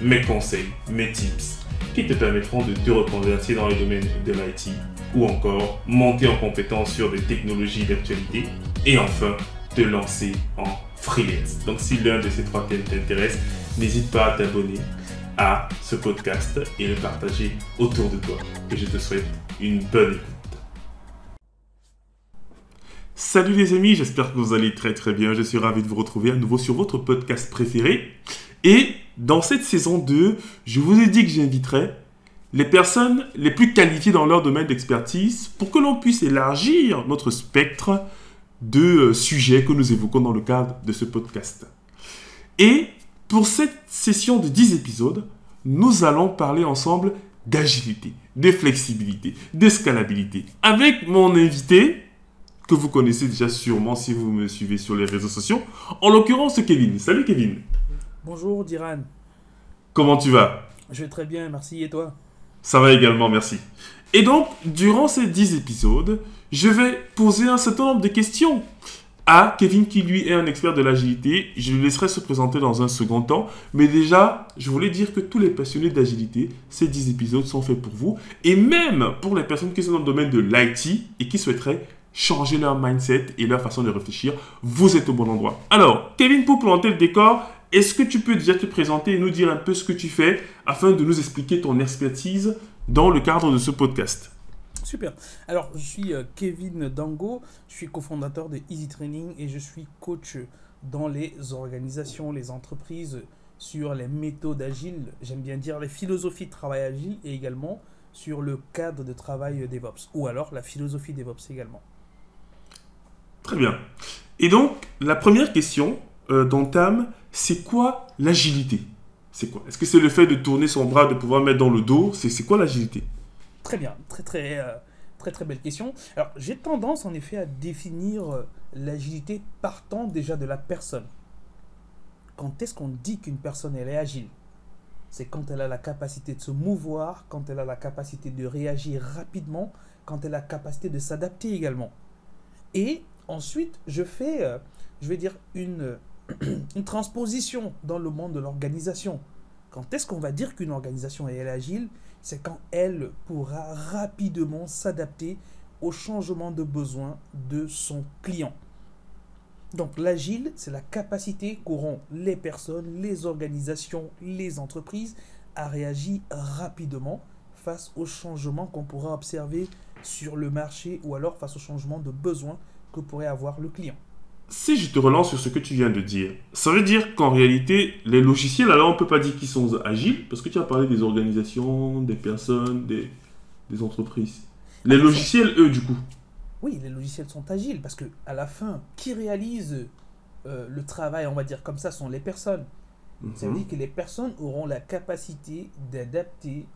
mes conseils, mes tips qui te permettront de te reconvertir dans le domaine de l'IT ou encore monter en compétence sur des technologies d'actualité et enfin te lancer en freelance. Donc si l'un de ces trois thèmes t'intéresse, n'hésite pas à t'abonner à ce podcast et le partager autour de toi. Et je te souhaite une bonne écoute. Salut les amis, j'espère que vous allez très très bien. Je suis ravi de vous retrouver à nouveau sur votre podcast préféré. Et dans cette saison 2, je vous ai dit que j'inviterai les personnes les plus qualifiées dans leur domaine d'expertise pour que l'on puisse élargir notre spectre de euh, sujets que nous évoquons dans le cadre de ce podcast. Et pour cette session de 10 épisodes, nous allons parler ensemble d'agilité, de flexibilité, d'escalabilité. Avec mon invité, que vous connaissez déjà sûrement si vous me suivez sur les réseaux sociaux, en l'occurrence Kevin. Salut Kevin. Bonjour Diran. Comment tu vas? Je vais très bien, merci. Et toi? Ça va également, merci. Et donc, durant ces 10 épisodes, je vais poser un certain nombre de questions à Kevin qui lui est un expert de l'agilité. Je le laisserai se présenter dans un second temps. Mais déjà, je voulais dire que tous les passionnés d'agilité, ces 10 épisodes sont faits pour vous. Et même pour les personnes qui sont dans le domaine de l'IT et qui souhaiteraient changer leur mindset et leur façon de réfléchir, vous êtes au bon endroit. Alors, Kevin, pour planter le décor, est-ce que tu peux déjà te présenter et nous dire un peu ce que tu fais afin de nous expliquer ton expertise dans le cadre de ce podcast? Super. Alors, je suis euh, Kevin Dango, je suis cofondateur de Easy Training et je suis coach dans les organisations, les entreprises sur les méthodes agiles, j'aime bien dire les philosophies de travail agile et également sur le cadre de travail DevOps ou alors la philosophie DevOps également. Très bien. Et donc, la première question euh, d'entame, c'est quoi l'agilité? C'est quoi? Est-ce que c'est le fait de tourner son bras, de pouvoir mettre dans le dos? C'est quoi l'agilité? Très bien, très très, euh, très très belle question. Alors j'ai tendance en effet à définir euh, l'agilité partant déjà de la personne. Quand est-ce qu'on dit qu'une personne elle est agile? C'est quand elle a la capacité de se mouvoir, quand elle a la capacité de réagir rapidement, quand elle a la capacité de s'adapter également. Et ensuite, je fais, euh, je vais dire, une, une transposition dans le monde de l'organisation. Quand est-ce qu'on va dire qu'une organisation est agile? C'est quand elle pourra rapidement s'adapter au changement de besoin de son client. Donc l'agile, c'est la capacité qu'auront les personnes, les organisations, les entreprises à réagir rapidement face aux changements qu'on pourra observer sur le marché ou alors face aux changements de besoins que pourrait avoir le client. Si je te relance sur ce que tu viens de dire, ça veut dire qu'en réalité, les logiciels, alors on ne peut pas dire qu'ils sont agiles, parce que tu as parlé des organisations, des personnes, des, des entreprises. Les logiciels, eux, du coup. Oui, les logiciels sont agiles, parce que à la fin, qui réalise euh, le travail, on va dire comme ça, sont les personnes. Ça veut dire que les personnes auront la capacité d'adapter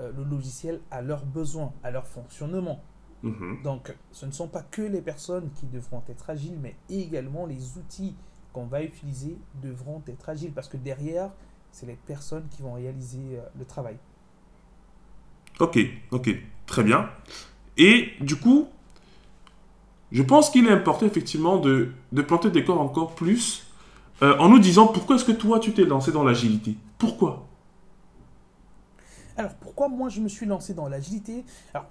euh, le logiciel à leurs besoins, à leur fonctionnement. Mhm. Donc, ce ne sont pas que les personnes qui devront être agiles, mais également les outils qu'on va utiliser devront être agiles, parce que derrière, c'est les personnes qui vont réaliser euh, le travail. Ok, ok, très bien. Et du coup, je pense qu'il est important effectivement de, de planter des corps encore plus euh, en nous disant pourquoi est-ce que toi tu t'es lancé dans l'agilité? Pourquoi? Alors, pourquoi moi je me suis lancé dans l'agilité? Alors,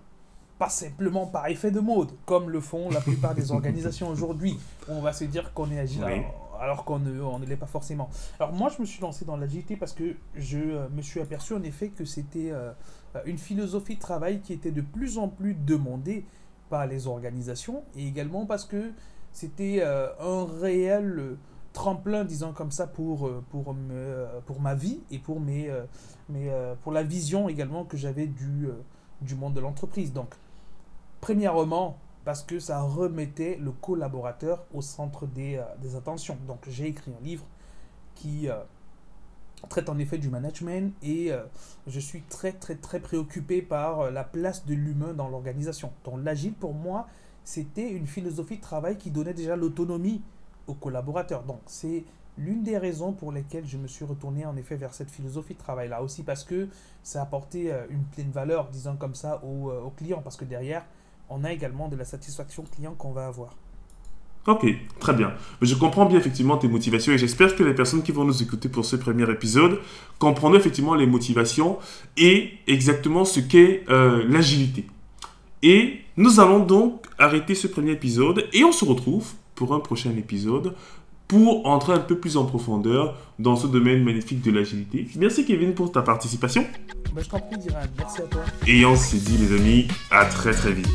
pas simplement par effet de mode, comme le font la plupart des organisations aujourd'hui. On va se dire qu'on est agile Oui. alors, qu'on ne, on ne l'est pas forcément. Alors, moi je me suis lancé dans l'agilité parce que je euh, me suis aperçu en effet que c'était euh, une philosophie de travail qui était de plus en plus demandée par les organisations et également parce que c'était euh, un réel euh, tremplin, disons comme ça, pour, pour, me- pour ma vie et pour, mes, mes, pour la vision également que j'avais du, du monde de l'entreprise. Donc, premièrement, parce que ça remettait le collaborateur au centre des, euh, des attentions. Donc, j'ai écrit un livre qui, euh, traite en effet du management et euh, je suis très très très préoccupé par la place de l'humain dans l'organisation. Donc l'agile pour moi, c'était une philosophie de travail qui donnait déjà l'autonomie aux collaborateurs. Donc c'est l'une des raisons pour lesquelles je me suis retourné en effet vers cette philosophie de travail là aussi parce que ça apportait une pleine valeur, disons comme ça, aux clients parce que derrière, on a également de la satisfaction client qu'on va avoir. Ok, très bien. Je comprends bien effectivement tes motivations et j'espère que les personnes qui vont nous écouter pour ce premier épisode comprendront effectivement les motivations et exactement ce qu'est euh, l'agilité. Et nous allons donc arrêter ce premier épisode et on se retrouve pour un prochain épisode pour entrer un peu plus en profondeur dans ce domaine magnifique de l'agilité. Merci Kevin pour ta participation. Ben, je t'en prie, Diran. Merci à toi. Et on se dit les amis, à très très vite.